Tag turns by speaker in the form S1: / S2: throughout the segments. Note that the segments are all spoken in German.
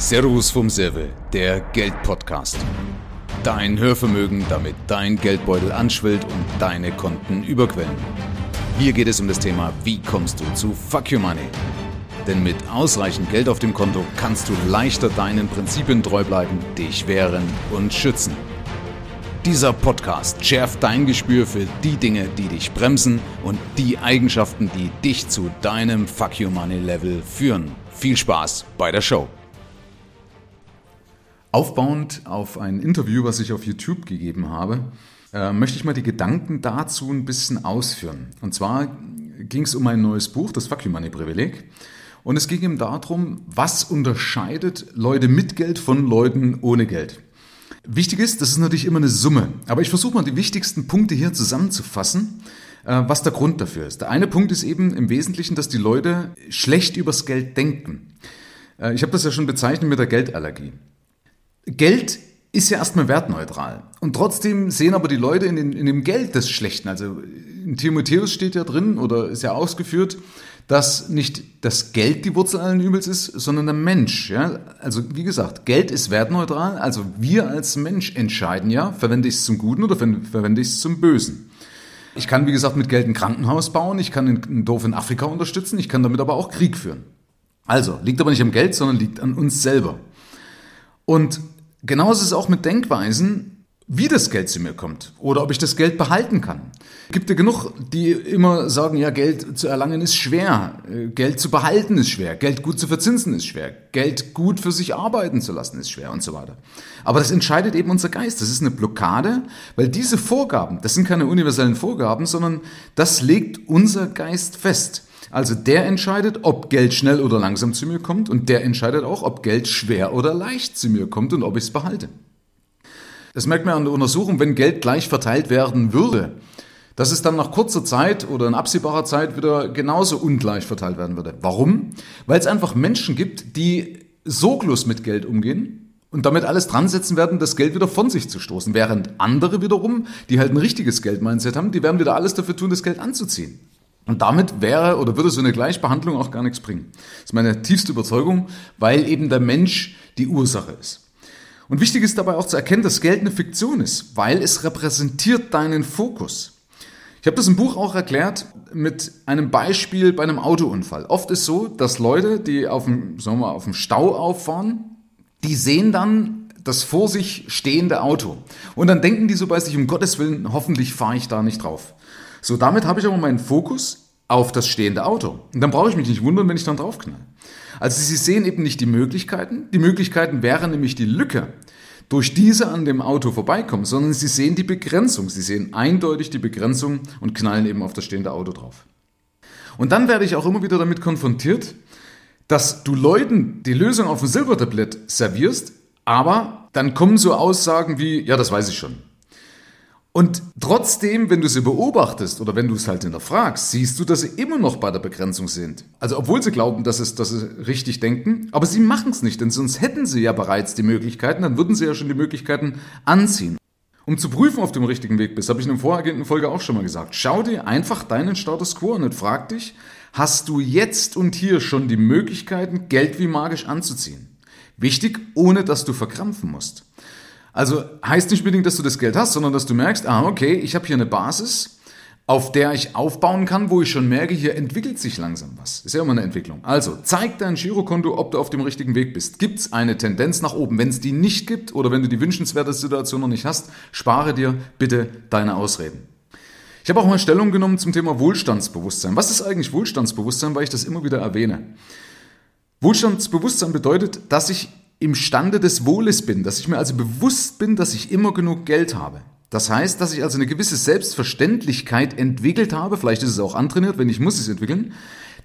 S1: Servus vom Serve, der Geldpodcast. Dein Hörvermögen, damit dein Geldbeutel anschwillt und deine Konten überquellen. Hier geht es um das Thema, wie kommst du zu Fuck Your Money? Denn mit ausreichend Geld auf dem Konto kannst du leichter deinen Prinzipien treu bleiben, dich wehren und schützen. Dieser Podcast schärft dein Gespür für die Dinge, die dich bremsen und die Eigenschaften, die dich zu deinem Fuck Your Money Level führen. Viel Spaß bei der Show.
S2: Aufbauend auf ein Interview, was ich auf YouTube gegeben habe, äh, möchte ich mal die Gedanken dazu ein bisschen ausführen. Und zwar ging es um ein neues Buch, das Fuck You Money Privileg. Und es ging ihm darum, was unterscheidet Leute mit Geld von Leuten ohne Geld. Wichtig ist, das ist natürlich immer eine Summe. Aber ich versuche mal die wichtigsten Punkte hier zusammenzufassen, äh, was der Grund dafür ist. Der eine Punkt ist eben im Wesentlichen, dass die Leute schlecht übers Geld denken. Äh, ich habe das ja schon bezeichnet mit der Geldallergie. Geld ist ja erstmal wertneutral. Und trotzdem sehen aber die Leute in, den, in dem Geld des Schlechten. Also in Timotheus steht ja drin oder ist ja ausgeführt, dass nicht das Geld die Wurzel allen Übels ist, sondern der Mensch. Ja? Also wie gesagt, Geld ist wertneutral. Also wir als Mensch entscheiden ja, verwende ich es zum Guten oder verwende ich es zum Bösen. Ich kann, wie gesagt, mit Geld ein Krankenhaus bauen, ich kann ein Dorf in Afrika unterstützen, ich kann damit aber auch Krieg führen. Also, liegt aber nicht am Geld, sondern liegt an uns selber. Und Genauso ist es auch mit Denkweisen, wie das Geld zu mir kommt oder ob ich das Geld behalten kann. Gibt ja genug, die immer sagen, ja, Geld zu erlangen ist schwer, äh, Geld zu behalten ist schwer, Geld gut zu verzinsen ist schwer, Geld gut für sich arbeiten zu lassen ist schwer und so weiter. Aber das entscheidet eben unser Geist. Das ist eine Blockade, weil diese Vorgaben, das sind keine universellen Vorgaben, sondern das legt unser Geist fest. Also der entscheidet, ob Geld schnell oder langsam zu mir kommt und der entscheidet auch, ob Geld schwer oder leicht zu mir kommt und ob ich es behalte. Das merkt man an der Untersuchung, wenn Geld gleich verteilt werden würde, dass es dann nach kurzer Zeit oder in absehbarer Zeit wieder genauso ungleich verteilt werden würde. Warum? Weil es einfach Menschen gibt, die sorglos mit Geld umgehen und damit alles dran setzen werden, das Geld wieder von sich zu stoßen. Während andere wiederum, die halt ein richtiges Geldmindset haben, die werden wieder alles dafür tun, das Geld anzuziehen. Und damit wäre oder würde so eine Gleichbehandlung auch gar nichts bringen. Das ist meine tiefste Überzeugung, weil eben der Mensch die Ursache ist. Und wichtig ist dabei auch zu erkennen, dass Geld eine Fiktion ist, weil es repräsentiert deinen Fokus. Ich habe das im Buch auch erklärt mit einem Beispiel bei einem Autounfall. Oft ist so, dass Leute, die auf dem, sagen wir mal, auf dem Stau auffahren, die sehen dann das vor sich stehende Auto. Und dann denken die so bei sich, um Gottes Willen, hoffentlich fahre ich da nicht drauf. So, damit habe ich aber meinen Fokus auf das stehende Auto. Und dann brauche ich mich nicht wundern, wenn ich dann draufknall. Also Sie sehen eben nicht die Möglichkeiten. Die Möglichkeiten wären nämlich die Lücke, durch diese an dem Auto vorbeikommen, sondern Sie sehen die Begrenzung. Sie sehen eindeutig die Begrenzung und knallen eben auf das stehende Auto drauf. Und dann werde ich auch immer wieder damit konfrontiert, dass du Leuten die Lösung auf dem Silbertablett servierst, aber dann kommen so Aussagen wie, ja, das weiß ich schon. Und trotzdem, wenn du sie beobachtest oder wenn du es halt hinterfragst, siehst du, dass sie immer noch bei der Begrenzung sind. Also obwohl sie glauben, dass, es, dass sie richtig denken, aber sie machen es nicht, denn sonst hätten sie ja bereits die Möglichkeiten, dann würden sie ja schon die Möglichkeiten anziehen. Um zu prüfen, ob du im richtigen Weg bist, habe ich in der vorhergehenden Folge auch schon mal gesagt. Schau dir einfach deinen Status quo an und frag dich, hast du jetzt und hier schon die Möglichkeiten, Geld wie magisch anzuziehen? Wichtig, ohne dass du verkrampfen musst. Also heißt nicht unbedingt, dass du das Geld hast, sondern dass du merkst, ah, okay, ich habe hier eine Basis, auf der ich aufbauen kann, wo ich schon merke, hier entwickelt sich langsam was. Ist ja immer eine Entwicklung. Also, zeig dein Girokonto, ob du auf dem richtigen Weg bist. Gibt es eine Tendenz nach oben? Wenn es die nicht gibt oder wenn du die wünschenswerte Situation noch nicht hast, spare dir bitte deine Ausreden. Ich habe auch mal Stellung genommen zum Thema Wohlstandsbewusstsein. Was ist eigentlich Wohlstandsbewusstsein, weil ich das immer wieder erwähne? Wohlstandsbewusstsein bedeutet, dass ich imstande des Wohles bin, dass ich mir also bewusst bin, dass ich immer genug Geld habe. Das heißt, dass ich also eine gewisse Selbstverständlichkeit entwickelt habe, vielleicht ist es auch antrainiert, wenn ich muss es entwickeln,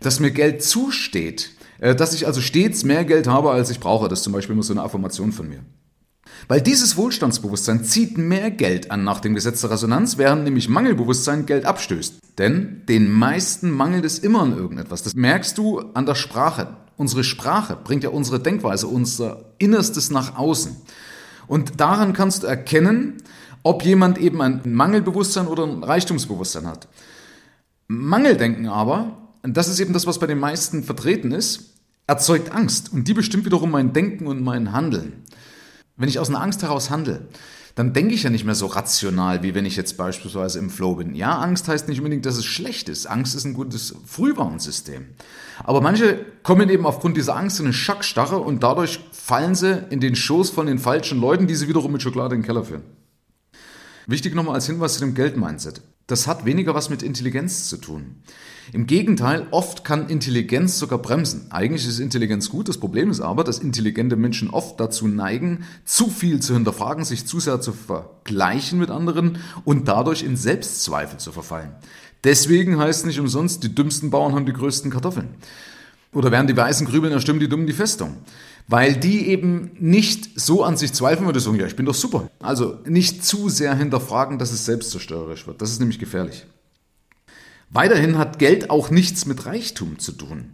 S2: dass mir Geld zusteht, äh, dass ich also stets mehr Geld habe, als ich brauche. Das ist zum Beispiel immer so eine Affirmation von mir. Weil dieses Wohlstandsbewusstsein zieht mehr Geld an nach dem Gesetz der Resonanz, während nämlich Mangelbewusstsein Geld abstößt. Denn den meisten mangelt es immer an irgendetwas. Das merkst du an der Sprache. Unsere Sprache bringt ja unsere Denkweise, unser Innerstes nach außen. Und daran kannst du erkennen, ob jemand eben ein Mangelbewusstsein oder ein Reichtumsbewusstsein hat. Mangeldenken aber, das ist eben das, was bei den meisten vertreten ist, erzeugt Angst und die bestimmt wiederum mein Denken und mein Handeln. Wenn ich aus einer Angst heraus handle, dann denke ich ja nicht mehr so rational, wie wenn ich jetzt beispielsweise im Flow bin. Ja, Angst heißt nicht unbedingt, dass es schlecht ist. Angst ist ein gutes Frühwarnsystem. Aber manche kommen eben aufgrund dieser Angst in eine Schockstarre und dadurch fallen sie in den Schoß von den falschen Leuten, die sie wiederum mit Schokolade in den Keller führen. Wichtig nochmal als Hinweis zu dem Geldmindset. Das hat weniger was mit Intelligenz zu tun. Im Gegenteil, oft kann Intelligenz sogar bremsen. Eigentlich ist Intelligenz gut, das Problem ist aber, dass intelligente Menschen oft dazu neigen, zu viel zu hinterfragen, sich zu sehr zu vergleichen mit anderen und dadurch in Selbstzweifel zu verfallen. Deswegen heißt nicht umsonst, die dümmsten Bauern haben die größten Kartoffeln. Oder während die Weißen grübeln, dann stimmen die Dummen die Festung. Weil die eben nicht so an sich zweifeln würde, sagen, ja, ich bin doch super. Also nicht zu sehr hinterfragen, dass es selbstzerstörerisch wird. Das ist nämlich gefährlich. Weiterhin hat Geld auch nichts mit Reichtum zu tun.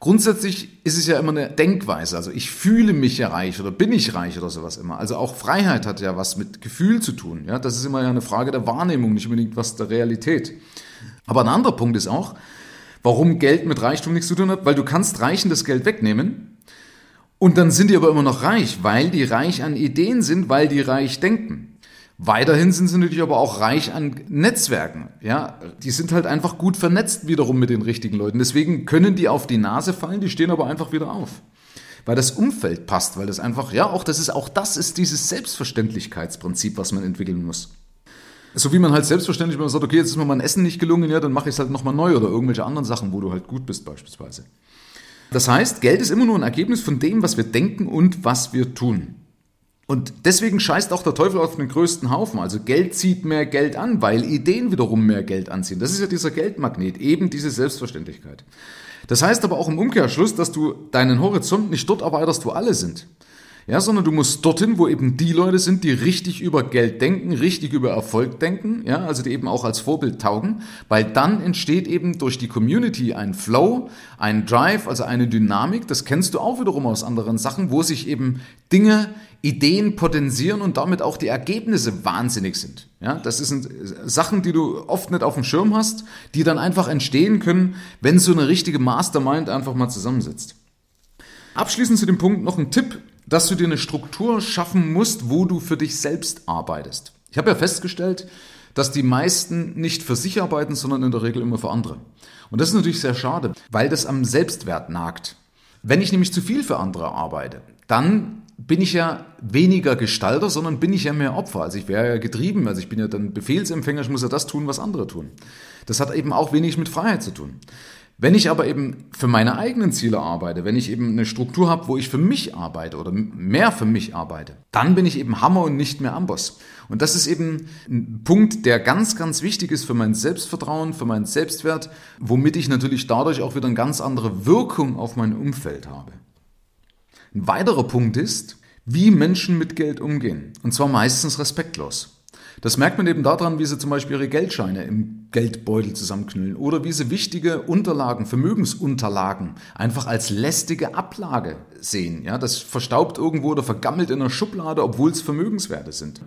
S2: Grundsätzlich ist es ja immer eine Denkweise. Also ich fühle mich ja reich oder bin ich reich oder sowas immer. Also auch Freiheit hat ja was mit Gefühl zu tun. Ja, das ist immer ja eine Frage der Wahrnehmung, nicht unbedingt was der Realität. Aber ein anderer Punkt ist auch, warum Geld mit Reichtum nichts zu tun hat, weil du kannst Reichen das Geld wegnehmen und dann sind die aber immer noch reich, weil die reich an Ideen sind, weil die reich denken. Weiterhin sind sie natürlich aber auch reich an Netzwerken. Ja, die sind halt einfach gut vernetzt wiederum mit den richtigen Leuten. Deswegen können die auf die Nase fallen, die stehen aber einfach wieder auf. Weil das Umfeld passt, weil das einfach, ja, auch das ist, auch das ist dieses Selbstverständlichkeitsprinzip, was man entwickeln muss. So wie man halt selbstverständlich, wenn man sagt, okay, jetzt ist mir mein Essen nicht gelungen, ja, dann mache ich es halt nochmal neu oder irgendwelche anderen Sachen, wo du halt gut bist beispielsweise. Das heißt, Geld ist immer nur ein Ergebnis von dem, was wir denken und was wir tun. Und deswegen scheißt auch der Teufel auf den größten Haufen. Also Geld zieht mehr Geld an, weil Ideen wiederum mehr Geld anziehen. Das ist ja dieser Geldmagnet, eben diese Selbstverständlichkeit. Das heißt aber auch im Umkehrschluss, dass du deinen Horizont nicht dort erweiterst, wo alle sind. Ja, sondern du musst dorthin, wo eben die Leute sind, die richtig über Geld denken, richtig über Erfolg denken, ja, also die eben auch als Vorbild taugen, weil dann entsteht eben durch die Community ein Flow, ein Drive, also eine Dynamik, das kennst du auch wiederum aus anderen Sachen, wo sich eben Dinge, Ideen potenzieren und damit auch die Ergebnisse wahnsinnig sind. Ja, das sind Sachen, die du oft nicht auf dem Schirm hast, die dann einfach entstehen können, wenn so eine richtige Mastermind einfach mal zusammensitzt. Abschließend zu dem Punkt noch ein Tipp, dass du dir eine Struktur schaffen musst, wo du für dich selbst arbeitest. Ich habe ja festgestellt, dass die meisten nicht für sich arbeiten, sondern in der Regel immer für andere. Und das ist natürlich sehr schade, weil das am Selbstwert nagt. Wenn ich nämlich zu viel für andere arbeite, dann bin ich ja weniger Gestalter, sondern bin ich ja mehr Opfer. Also ich wäre ja getrieben, also ich bin ja dann Befehlsempfänger, ich muss ja das tun, was andere tun. Das hat eben auch wenig mit Freiheit zu tun. Wenn ich aber eben für meine eigenen Ziele arbeite, wenn ich eben eine Struktur habe, wo ich für mich arbeite oder mehr für mich arbeite, dann bin ich eben Hammer und nicht mehr Amboss. Und das ist eben ein Punkt, der ganz, ganz wichtig ist für mein Selbstvertrauen, für meinen Selbstwert, womit ich natürlich dadurch auch wieder eine ganz andere Wirkung auf mein Umfeld habe. Ein weiterer Punkt ist, wie Menschen mit Geld umgehen. Und zwar meistens respektlos. Das merkt man eben daran, wie sie zum Beispiel ihre Geldscheine im Geldbeutel zusammenknüllen oder wie sie wichtige Unterlagen, Vermögensunterlagen einfach als lästige Ablage sehen. Ja, das verstaubt irgendwo oder vergammelt in einer Schublade, obwohl es Vermögenswerte sind.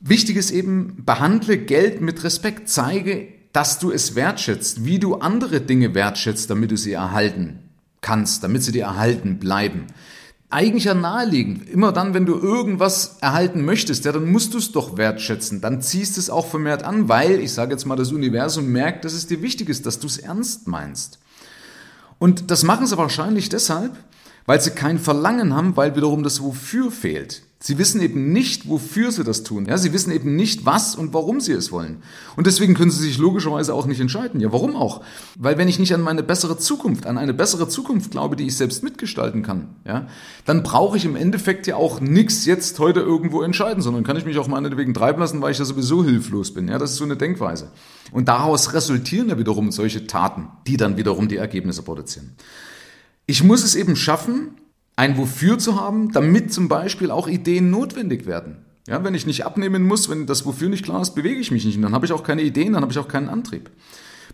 S2: Wichtig ist eben, behandle Geld mit Respekt, zeige, dass du es wertschätzt, wie du andere Dinge wertschätzt, damit du sie erhalten kannst, damit sie dir erhalten bleiben eigentlich ja naheliegend. Immer dann, wenn du irgendwas erhalten möchtest, ja, dann musst du es doch wertschätzen. Dann ziehst es auch vermehrt an, weil, ich sage jetzt mal, das Universum merkt, dass es dir wichtig ist, dass du es ernst meinst. Und das machen sie wahrscheinlich deshalb, weil sie kein Verlangen haben, weil wiederum das Wofür fehlt. Sie wissen eben nicht, wofür sie das tun. Ja, sie wissen eben nicht, was und warum sie es wollen. Und deswegen können sie sich logischerweise auch nicht entscheiden. Ja, warum auch? Weil wenn ich nicht an meine bessere Zukunft, an eine bessere Zukunft glaube, die ich selbst mitgestalten kann, ja, dann brauche ich im Endeffekt ja auch nichts jetzt heute irgendwo entscheiden, sondern kann ich mich auch meinetwegen treiben lassen, weil ich ja sowieso hilflos bin. Ja, das ist so eine Denkweise. Und daraus resultieren ja wiederum solche Taten, die dann wiederum die Ergebnisse produzieren. Ich muss es eben schaffen, ein Wofür zu haben, damit zum Beispiel auch Ideen notwendig werden. Ja, wenn ich nicht abnehmen muss, wenn das Wofür nicht klar ist, bewege ich mich nicht und dann habe ich auch keine Ideen, dann habe ich auch keinen Antrieb.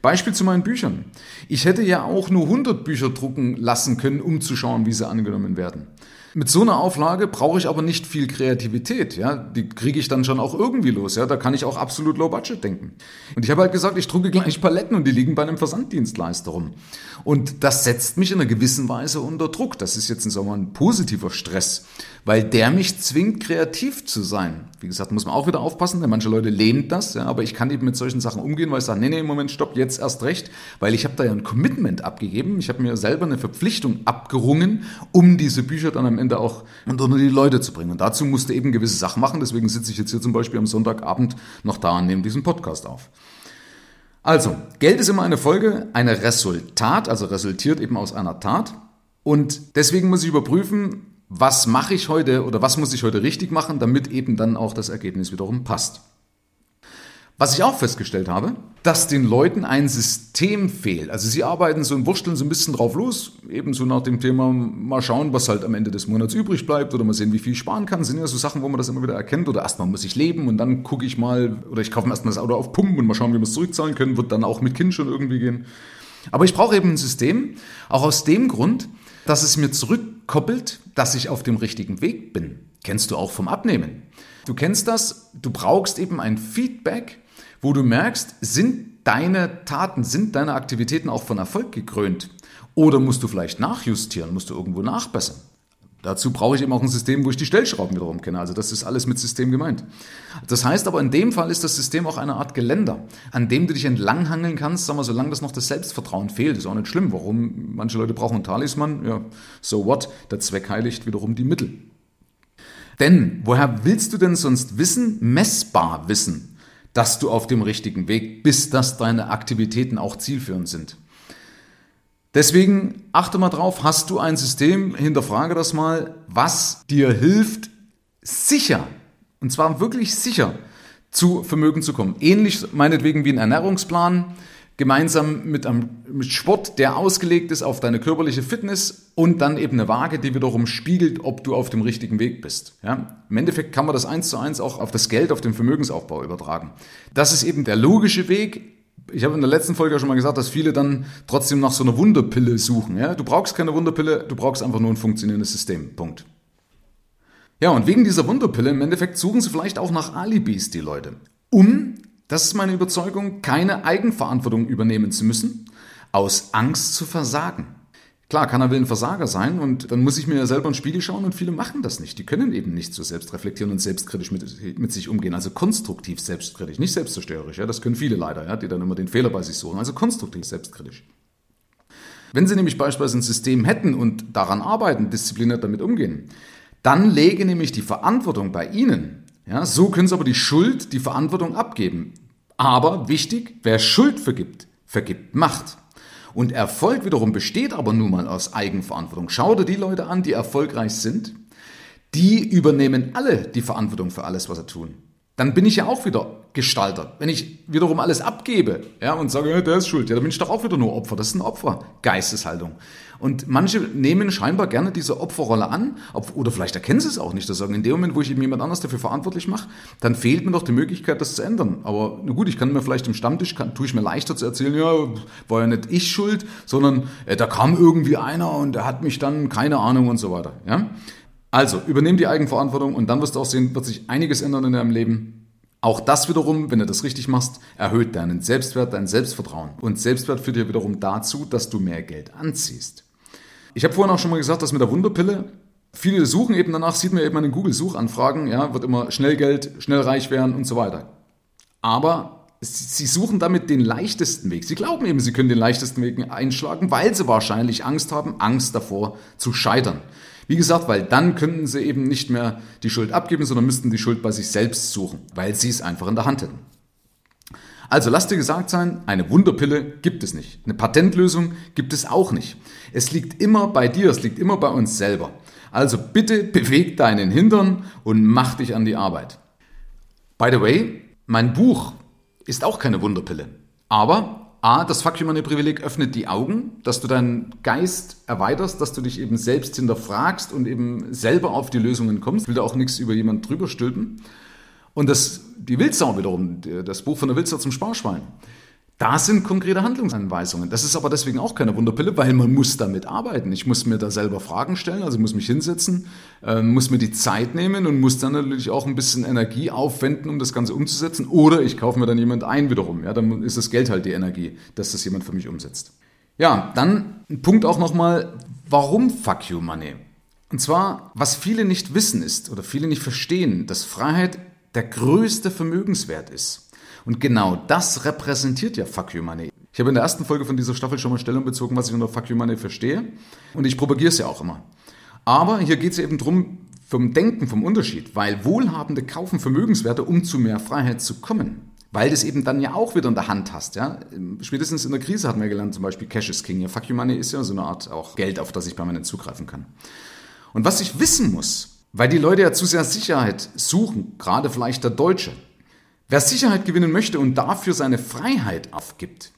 S2: Beispiel zu meinen Büchern. Ich hätte ja auch nur 100 Bücher drucken lassen können, um zu schauen, wie sie angenommen werden. Mit so einer Auflage brauche ich aber nicht viel Kreativität. Ja, die kriege ich dann schon auch irgendwie los. Ja, da kann ich auch absolut low budget denken. Und ich habe halt gesagt, ich drucke gleich Paletten und die liegen bei einem Versanddienstleister rum. Und das setzt mich in einer gewissen Weise unter Druck. Das ist jetzt sagen wir, ein positiver Stress, weil der mich zwingt, kreativ zu sein. Wie gesagt, muss man auch wieder aufpassen, denn manche Leute lehnen das, ja, aber ich kann eben mit solchen Sachen umgehen, weil ich sage, nee, nee, Moment, stopp, jetzt erst recht, weil ich habe da ja ein Commitment abgegeben. Ich habe mir selber eine Verpflichtung abgerungen, um diese Bücher dann am Ende auch unter die Leute zu bringen. Und dazu musste eben gewisse Sachen machen. Deswegen sitze ich jetzt hier zum Beispiel am Sonntagabend noch da und nehme diesen Podcast auf. Also, Geld ist immer eine Folge, ein Resultat, also resultiert eben aus einer Tat. Und deswegen muss ich überprüfen, was mache ich heute oder was muss ich heute richtig machen, damit eben dann auch das Ergebnis wiederum passt. Was ich auch festgestellt habe, dass den Leuten ein System fehlt. Also sie arbeiten so und wursteln so ein bisschen drauf los, ebenso nach dem Thema mal schauen, was halt am Ende des Monats übrig bleibt oder mal sehen, wie viel ich sparen kann. Das sind ja so Sachen, wo man das immer wieder erkennt. Oder erstmal muss ich leben und dann gucke ich mal, oder ich kaufe mir erstmal das Auto auf Pumpen und mal schauen, wie wir es zurückzahlen können. Wird dann auch mit Kind schon irgendwie gehen. Aber ich brauche eben ein System, auch aus dem Grund, dass es mir zurückkoppelt, dass ich auf dem richtigen Weg bin. Kennst du auch vom Abnehmen. Du kennst das, du brauchst eben ein Feedback, wo du merkst, sind deine Taten, sind deine Aktivitäten auch von Erfolg gekrönt? Oder musst du vielleicht nachjustieren, musst du irgendwo nachbessern? Dazu brauche ich eben auch ein System, wo ich die Stellschrauben wiederum kenne. Also das ist alles mit System gemeint. Das heißt aber, in dem Fall ist das System auch eine Art Geländer, an dem du dich entlanghangeln kannst, sagen wir, solange das noch das Selbstvertrauen fehlt. Ist auch nicht schlimm. Warum? Manche Leute brauchen einen Talisman. Ja, so what? Der Zweck heiligt wiederum die Mittel. Denn woher willst du denn sonst wissen, messbar wissen, dass du auf dem richtigen Weg bist, dass deine Aktivitäten auch zielführend sind. Deswegen achte mal drauf, hast du ein System, hinterfrage das mal, was dir hilft, sicher, und zwar wirklich sicher, zu Vermögen zu kommen. Ähnlich meinetwegen wie ein Ernährungsplan, gemeinsam mit einem mit Sport, der ausgelegt ist auf deine körperliche Fitness und dann eben eine Waage, die wiederum spiegelt, ob du auf dem richtigen Weg bist. Ja? Im Endeffekt kann man das eins zu eins auch auf das Geld, auf den Vermögensaufbau übertragen. Das ist eben der logische Weg. Ich habe in der letzten Folge schon mal gesagt, dass viele dann trotzdem nach so einer Wunderpille suchen. Ja? Du brauchst keine Wunderpille, du brauchst einfach nur ein funktionierendes System. Punkt. Ja, und wegen dieser Wunderpille im Endeffekt suchen sie vielleicht auch nach Alibis, die Leute, um das ist meine Überzeugung, keine Eigenverantwortung übernehmen zu müssen, aus Angst zu versagen. Klar, keiner will ein Versager sein und dann muss ich mir ja selber in Spiegel schauen und viele machen das nicht. Die können eben nicht so selbst reflektieren und selbstkritisch mit, mit sich umgehen. Also konstruktiv selbstkritisch, nicht selbstzerstörerisch. Ja, das können viele leider, ja, die dann immer den Fehler bei sich suchen. Also konstruktiv selbstkritisch. Wenn Sie nämlich beispielsweise ein System hätten und daran arbeiten, diszipliniert damit umgehen, dann lege nämlich die Verantwortung bei Ihnen ja, so können sie aber die Schuld, die Verantwortung abgeben. Aber wichtig, wer Schuld vergibt, vergibt Macht. Und Erfolg wiederum besteht aber nun mal aus Eigenverantwortung. Schau dir die Leute an, die erfolgreich sind. Die übernehmen alle die Verantwortung für alles, was sie tun. Dann bin ich ja auch wieder Gestalter. Wenn ich wiederum alles abgebe ja, und sage, ja, der ist schuld, ja, dann bin ich doch auch wieder nur Opfer. Das ist eine Opfergeisteshaltung. Und manche nehmen scheinbar gerne diese Opferrolle an, oder vielleicht erkennen sie es auch nicht. Das sagen, in dem Moment, wo ich eben jemand anders dafür verantwortlich mache, dann fehlt mir doch die Möglichkeit, das zu ändern. Aber na gut, ich kann mir vielleicht im Stammtisch, kann, tue ich mir leichter zu erzählen, ja, war ja nicht ich schuld, sondern äh, da kam irgendwie einer und der hat mich dann, keine Ahnung und so weiter. Ja? Also, übernimm die Eigenverantwortung und dann wirst du auch sehen, wird sich einiges ändern in deinem Leben. Auch das wiederum, wenn du das richtig machst, erhöht deinen Selbstwert, dein Selbstvertrauen. Und Selbstwert führt dir wiederum dazu, dass du mehr Geld anziehst. Ich habe vorhin auch schon mal gesagt, dass mit der Wunderpille, viele suchen eben danach, sieht man eben an den Google-Suchanfragen, ja, wird immer schnell Geld, schnell reich werden und so weiter. Aber sie suchen damit den leichtesten Weg. Sie glauben eben, sie können den leichtesten Weg einschlagen, weil sie wahrscheinlich Angst haben, Angst davor zu scheitern. Wie gesagt, weil dann könnten sie eben nicht mehr die Schuld abgeben, sondern müssten die Schuld bei sich selbst suchen, weil sie es einfach in der Hand hätten. Also lasst dir gesagt sein, eine Wunderpille gibt es nicht. Eine Patentlösung gibt es auch nicht. Es liegt immer bei dir, es liegt immer bei uns selber. Also bitte beweg deinen Hintern und mach dich an die Arbeit. By the way, mein Buch ist auch keine Wunderpille. Aber A, das Fuck Money Privileg öffnet die Augen, dass du deinen Geist erweiterst, dass du dich eben selbst hinterfragst und eben selber auf die Lösungen kommst. Ich will da auch nichts über jemanden drüber stülpen. Und das, die Wildsau wiederum, das Buch von der Wildsau zum Sparschwein, Da sind konkrete Handlungsanweisungen. Das ist aber deswegen auch keine Wunderpille, weil man muss damit arbeiten. Ich muss mir da selber Fragen stellen, also muss mich hinsetzen, äh, muss mir die Zeit nehmen und muss dann natürlich auch ein bisschen Energie aufwenden, um das Ganze umzusetzen. Oder ich kaufe mir dann jemand ein wiederum. Ja, dann ist das Geld halt die Energie, dass das jemand für mich umsetzt. Ja, dann ein Punkt auch nochmal, warum Fuck You Money? Und zwar, was viele nicht wissen ist oder viele nicht verstehen, dass Freiheit der größte Vermögenswert ist. Und genau das repräsentiert ja Fuck You Money. Ich habe in der ersten Folge von dieser Staffel schon mal Stellung bezogen, was ich unter Fuck You Money verstehe. Und ich propagiere es ja auch immer. Aber hier geht es eben darum, vom Denken, vom Unterschied, weil Wohlhabende kaufen Vermögenswerte, um zu mehr Freiheit zu kommen. Weil du es eben dann ja auch wieder in der Hand hast. Ja? Spätestens in der Krise hatten wir gelernt, zum Beispiel Cash is King. Ja, Fuck You Money ist ja so eine Art auch Geld, auf das ich permanent zugreifen kann. Und was ich wissen muss, weil die Leute ja zu sehr Sicherheit suchen, gerade vielleicht der Deutsche, Wer Sicherheit gewinnen möchte und dafür seine Freiheit aufgibt,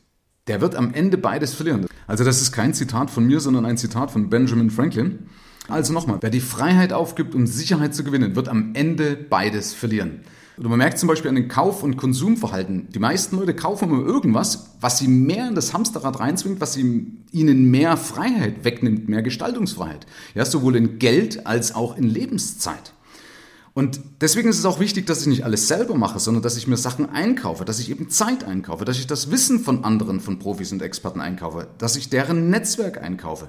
S2: der wird am Ende beides verlieren. Also das ist kein Zitat von mir, sondern ein Zitat von Benjamin Franklin. Also nochmal, wer die Freiheit aufgibt, um Sicherheit zu gewinnen, wird am Ende beides verlieren. Oder man merkt zum Beispiel an den Kauf- und Konsumverhalten. Die meisten Leute kaufen immer irgendwas, was sie mehr in das Hamsterrad reinzwingt, was ihnen mehr Freiheit wegnimmt, mehr Gestaltungsfreiheit. Ja, sowohl in Geld als auch in Lebenszeit. Und deswegen ist es auch wichtig, dass ich nicht alles selber mache, sondern dass ich mir Sachen einkaufe, dass ich eben Zeit einkaufe, dass ich das Wissen von anderen, von Profis und Experten einkaufe, dass ich deren Netzwerk einkaufe.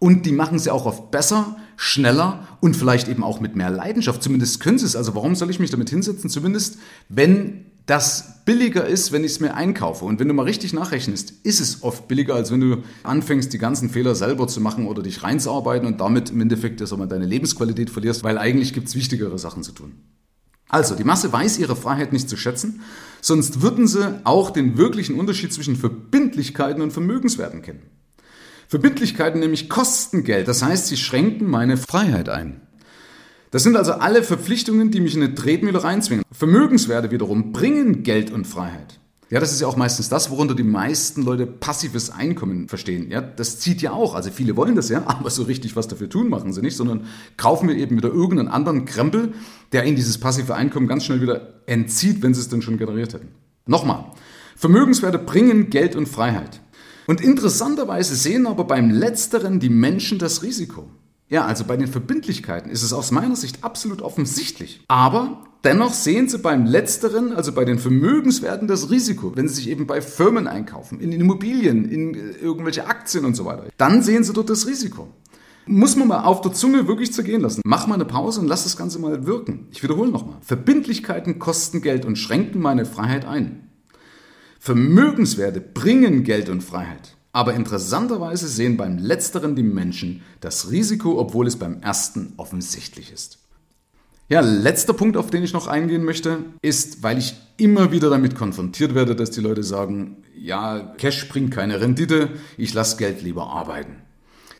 S2: Und die machen sie auch oft besser, schneller und vielleicht eben auch mit mehr Leidenschaft. Zumindest können sie es. Also warum soll ich mich damit hinsetzen? Zumindest, wenn das billiger ist, wenn ich es mir einkaufe. Und wenn du mal richtig nachrechnest, ist es oft billiger, als wenn du anfängst, die ganzen Fehler selber zu machen oder dich reinzuarbeiten und damit im Endeffekt ja, mal, deine Lebensqualität verlierst, weil eigentlich gibt es wichtigere Sachen zu tun. Also, die Masse weiß ihre Freiheit nicht zu schätzen, sonst würden sie auch den wirklichen Unterschied zwischen Verbindlichkeiten und Vermögenswerten kennen. Verbindlichkeiten nämlich kosten Geld, das heißt, sie schränken meine Freiheit ein. Das sind also alle Verpflichtungen, die mich in eine Tretmühle reinzwingen. Vermögenswerte wiederum bringen Geld und Freiheit. Ja, das ist ja auch meistens das, worunter die meisten Leute passives Einkommen verstehen. Ja, das zieht ja auch. Also viele wollen das ja, aber so richtig was dafür tun machen sie nicht, sondern kaufen wir eben wieder irgendeinen anderen Krempel, der ihnen dieses passive Einkommen ganz schnell wieder entzieht, wenn sie es denn schon generiert hätten. Nochmal. Vermögenswerte bringen Geld und Freiheit. Und interessanterweise sehen aber beim Letzteren die Menschen das Risiko. Ja, also bei den Verbindlichkeiten ist es aus meiner Sicht absolut offensichtlich. Aber dennoch sehen Sie beim Letzteren, also bei den Vermögenswerten, das Risiko, wenn Sie sich eben bei Firmen einkaufen, in Immobilien, in äh, irgendwelche Aktien und so weiter. Dann sehen Sie dort das Risiko. Muss man mal auf der Zunge wirklich zergehen lassen. Mach mal eine Pause und lass das Ganze mal wirken. Ich wiederhole nochmal. Verbindlichkeiten kosten Geld und schränken meine Freiheit ein. Vermögenswerte bringen Geld und Freiheit. Aber interessanterweise sehen beim letzteren die Menschen das Risiko, obwohl es beim ersten offensichtlich ist. Ja, letzter Punkt, auf den ich noch eingehen möchte, ist, weil ich immer wieder damit konfrontiert werde, dass die Leute sagen, ja, Cash bringt keine Rendite, ich lasse Geld lieber arbeiten.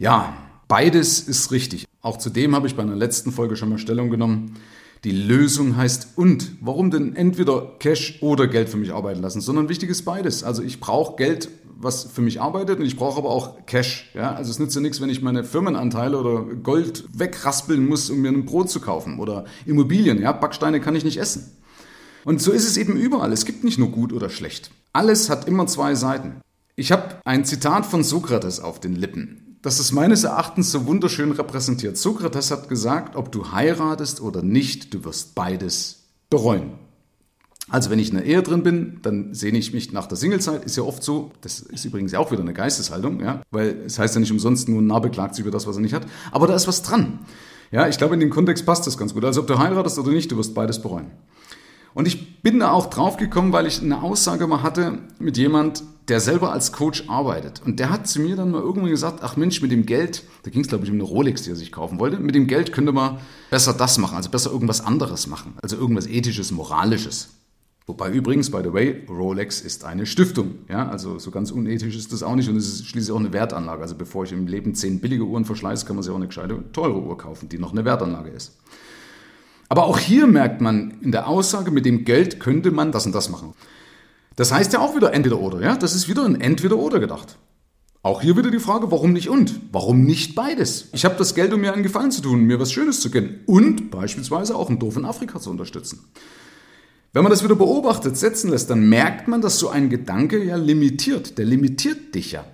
S2: Ja, beides ist richtig. Auch zu dem habe ich bei einer letzten Folge schon mal Stellung genommen. Die Lösung heißt und. Warum denn entweder Cash oder Geld für mich arbeiten lassen? Sondern wichtig ist beides. Also ich brauche Geld, was für mich arbeitet und ich brauche aber auch Cash. Ja? Also es nützt ja nichts, wenn ich meine Firmenanteile oder Gold wegraspeln muss, um mir ein Brot zu kaufen oder Immobilien. Ja? Backsteine kann ich nicht essen. Und so ist es eben überall. Es gibt nicht nur gut oder schlecht. Alles hat immer zwei Seiten. Ich habe ein Zitat von Sokrates auf den Lippen. Das ist meines Erachtens so wunderschön repräsentiert. Sokrates hat gesagt, ob du heiratest oder nicht, du wirst beides bereuen. Also wenn ich in einer Ehe drin bin, dann sehne ich mich nach der Singlezeit. Ist ja oft so, das ist übrigens auch wieder eine Geisteshaltung, ja, weil es heißt ja nicht umsonst, nur ein Narr beklagt sich über das, was er nicht hat. Aber da ist was dran. Ja, ich glaube, in dem Kontext passt das ganz gut. Also ob du heiratest oder nicht, du wirst beides bereuen. Und ich bin da auch drauf gekommen, weil ich eine Aussage mal hatte mit jemand, der selber als Coach arbeitet. Und der hat zu mir dann mal irgendwann gesagt, ach Mensch, mit dem Geld, da ging es glaube ich um eine Rolex, die er sich kaufen wollte, mit dem Geld könnte man besser das machen, also besser irgendwas anderes machen, also irgendwas ethisches, moralisches. Wobei übrigens, by the way, Rolex ist eine Stiftung. Ja, also so ganz unethisch ist das auch nicht und es ist schließlich auch eine Wertanlage. Also bevor ich im Leben zehn billige Uhren verschleiße, kann man sich auch eine gescheite, teure Uhr kaufen, die noch eine Wertanlage ist. Aber auch hier merkt man in der Aussage, mit dem Geld könnte man das und das machen. Das heißt ja auch wieder entweder oder, ja? Das ist wieder ein entweder oder gedacht. Auch hier wieder die Frage, warum nicht und? Warum nicht beides? Ich habe das Geld, um mir einen Gefallen zu tun, mir was Schönes zu gönnen und beispielsweise auch ein Dorf in Afrika zu unterstützen. Wenn man das wieder beobachtet, setzen lässt, dann merkt man, dass so ein Gedanke ja limitiert. Der limitiert dich ja.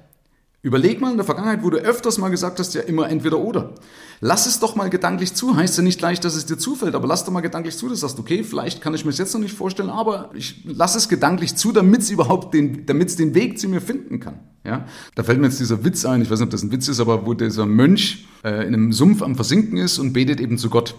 S2: Überleg mal in der Vergangenheit, wo du öfters mal gesagt hast, ja immer entweder oder. Lass es doch mal gedanklich zu. Heißt ja nicht gleich, dass es dir zufällt, aber lass doch mal gedanklich zu, dass du sagst, okay, vielleicht kann ich mir das jetzt noch nicht vorstellen, aber ich lass es gedanklich zu, damit es überhaupt den, damit es den Weg zu mir finden kann. Ja, da fällt mir jetzt dieser Witz ein, ich weiß nicht, ob das ein Witz ist, aber wo dieser Mönch äh, in einem Sumpf am Versinken ist und betet eben zu Gott.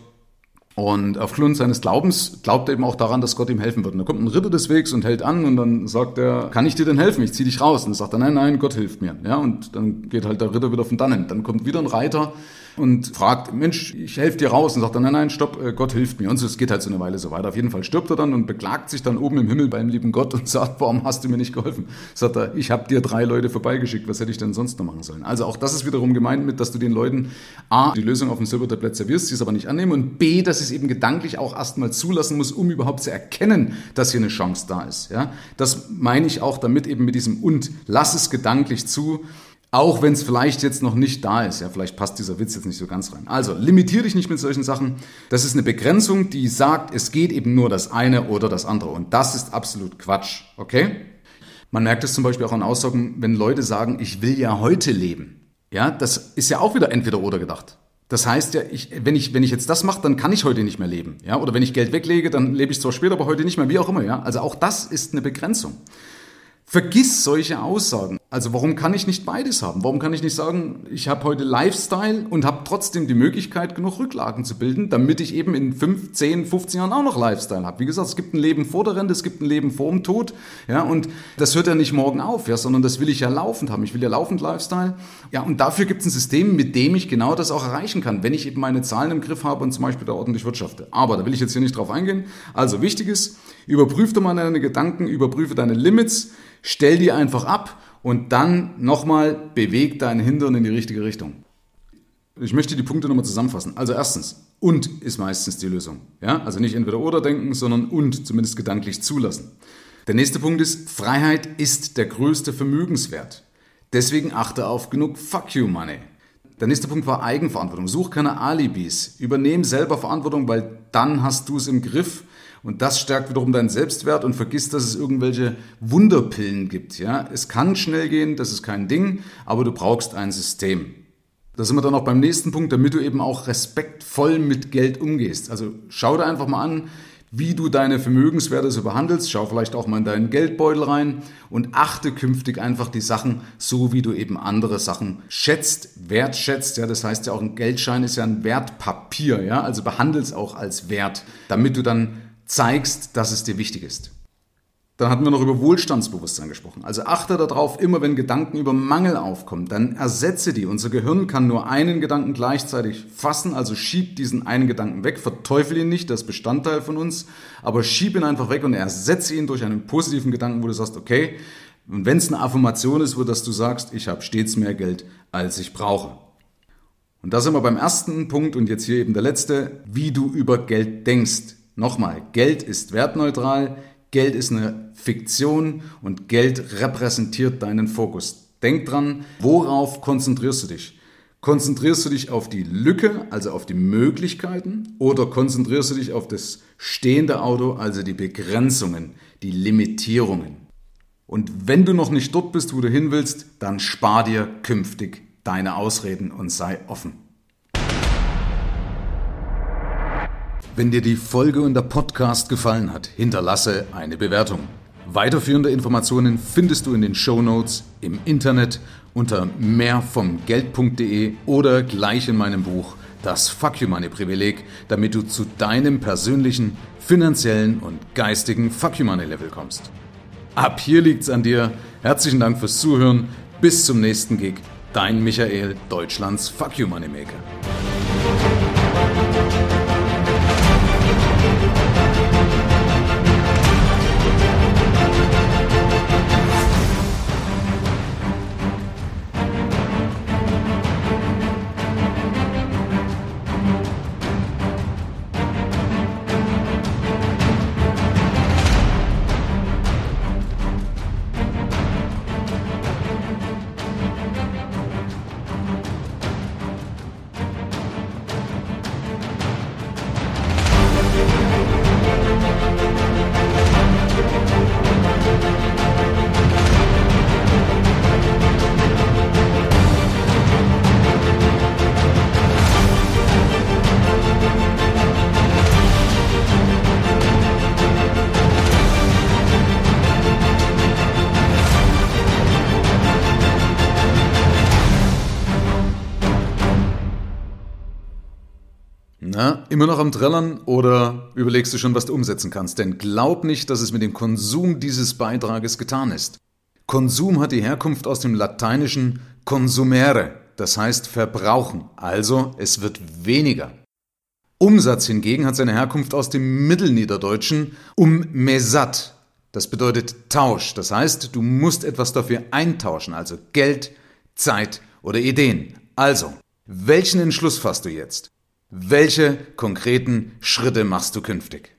S2: Und aufgrund seines Glaubens glaubt er eben auch daran, dass Gott ihm helfen wird. Und da kommt ein Ritter des Wegs und hält an und dann sagt er, kann ich dir denn helfen? Ich zieh dich raus. Und dann sagt er, nein, nein, Gott hilft mir. Ja, und dann geht halt der Ritter wieder von dannen. Dann kommt wieder ein Reiter und fragt, Mensch, ich helfe dir raus. Und sagt er, nein, nein, stopp, äh, Gott hilft mir. Und so, es geht halt so eine Weile so weiter. Auf jeden Fall stirbt er dann und beklagt sich dann oben im Himmel beim lieben Gott und sagt, warum hast du mir nicht geholfen? Sagt er, ich habe dir drei Leute vorbeigeschickt, was hätte ich denn sonst noch machen sollen? Also auch das ist wiederum gemeint mit, dass du den Leuten A, die Lösung auf dem Silbertablett servierst, sie es aber nicht annehmen und B, dass sie es eben gedanklich auch erstmal zulassen muss, um überhaupt zu erkennen, dass hier eine Chance da ist. Ja? Das meine ich auch damit eben mit diesem und lass es gedanklich zu, auch wenn es vielleicht jetzt noch nicht da ist. Ja, vielleicht passt dieser Witz jetzt nicht so ganz rein. Also, limitiere dich nicht mit solchen Sachen. Das ist eine Begrenzung, die sagt, es geht eben nur das eine oder das andere. Und das ist absolut Quatsch. Okay? Man merkt es zum Beispiel auch an Aussagen, wenn Leute sagen, ich will ja heute leben. Ja, das ist ja auch wieder entweder oder gedacht. Das heißt ja, ich, wenn, ich, wenn ich jetzt das mache, dann kann ich heute nicht mehr leben. Ja? Oder wenn ich Geld weglege, dann lebe ich zwar später, aber heute nicht mehr, wie auch immer. Ja? Also auch das ist eine Begrenzung. Vergiss solche Aussagen. Also warum kann ich nicht beides haben? Warum kann ich nicht sagen, ich habe heute Lifestyle und habe trotzdem die Möglichkeit, genug Rücklagen zu bilden, damit ich eben in 5, 10, 15 Jahren auch noch Lifestyle habe? Wie gesagt, es gibt ein Leben vor der Rente, es gibt ein Leben vor dem Tod. Ja, und das hört ja nicht morgen auf, ja, sondern das will ich ja laufend haben. Ich will ja laufend Lifestyle. Ja, und dafür gibt es ein System, mit dem ich genau das auch erreichen kann, wenn ich eben meine Zahlen im Griff habe und zum Beispiel da ordentlich wirtschafte. Aber da will ich jetzt hier nicht drauf eingehen. Also wichtig ist, überprüfe mal deine Gedanken, überprüfe deine Limits, stell die einfach ab und dann nochmal beweg dein Hintern in die richtige Richtung. Ich möchte die Punkte nochmal zusammenfassen. Also erstens, und ist meistens die Lösung. Ja? Also nicht entweder oder denken, sondern und zumindest gedanklich zulassen. Der nächste Punkt ist, Freiheit ist der größte Vermögenswert. Deswegen achte auf genug Fuck you Money. Der nächste Punkt war Eigenverantwortung. Such keine Alibis. Übernehm selber Verantwortung, weil dann hast du es im Griff und das stärkt wiederum deinen Selbstwert und vergiss, dass es irgendwelche Wunderpillen gibt. Ja? Es kann schnell gehen, das ist kein Ding, aber du brauchst ein System. Da sind wir dann auch beim nächsten Punkt, damit du eben auch respektvoll mit Geld umgehst. Also schau dir einfach mal an, wie du deine Vermögenswerte so behandelst. Schau vielleicht auch mal in deinen Geldbeutel rein und achte künftig einfach die Sachen so, wie du eben andere Sachen schätzt, wertschätzt. Ja, das heißt ja auch ein Geldschein ist ja ein Wertpapier. Ja, also behandel es auch als Wert, damit du dann zeigst, dass es dir wichtig ist. Dann hatten wir noch über Wohlstandsbewusstsein gesprochen. Also achte darauf, immer wenn Gedanken über Mangel aufkommen, dann ersetze die. Unser Gehirn kann nur einen Gedanken gleichzeitig fassen, also schieb diesen einen Gedanken weg, verteufel ihn nicht, das ist Bestandteil von uns, aber schieb ihn einfach weg und ersetze ihn durch einen positiven Gedanken, wo du sagst, okay, und wenn es eine Affirmation ist, wo dass du sagst, ich habe stets mehr Geld, als ich brauche. Und da sind wir beim ersten Punkt und jetzt hier eben der letzte, wie du über Geld denkst. Nochmal, Geld ist wertneutral, Geld ist eine Fiktion und Geld repräsentiert deinen Fokus. Denk dran, worauf konzentrierst du dich? Konzentrierst du dich auf die Lücke, also auf die Möglichkeiten, oder konzentrierst du dich auf das stehende Auto, also die Begrenzungen, die Limitierungen? Und wenn du noch nicht dort bist, wo du hin willst, dann spar dir künftig deine Ausreden und sei offen. Wenn dir die Folge und der Podcast gefallen hat, hinterlasse eine Bewertung. Weiterführende Informationen findest du in den Show Notes, im Internet unter mehrvomgeld.de oder gleich in meinem Buch Das Fuck You Money Privileg, damit du zu deinem persönlichen, finanziellen und geistigen Fuck You Money Level kommst. Ab hier liegt's an dir. Herzlichen Dank fürs Zuhören. Bis zum nächsten Gig. Dein Michael, Deutschlands Fuck You Money Maker. Thank you. Immer noch am Trällern oder überlegst du schon, was du umsetzen kannst? Denn glaub nicht, dass es mit dem Konsum dieses Beitrages getan ist. Konsum hat die Herkunft aus dem lateinischen consumere, das heißt verbrauchen, also es wird weniger. Umsatz hingegen hat seine Herkunft aus dem Mittelniederdeutschen um mesat, das bedeutet Tausch, das heißt, du musst etwas dafür eintauschen, also Geld, Zeit oder Ideen. Also, welchen Entschluss fasst du jetzt? Welche konkreten Schritte machst du künftig?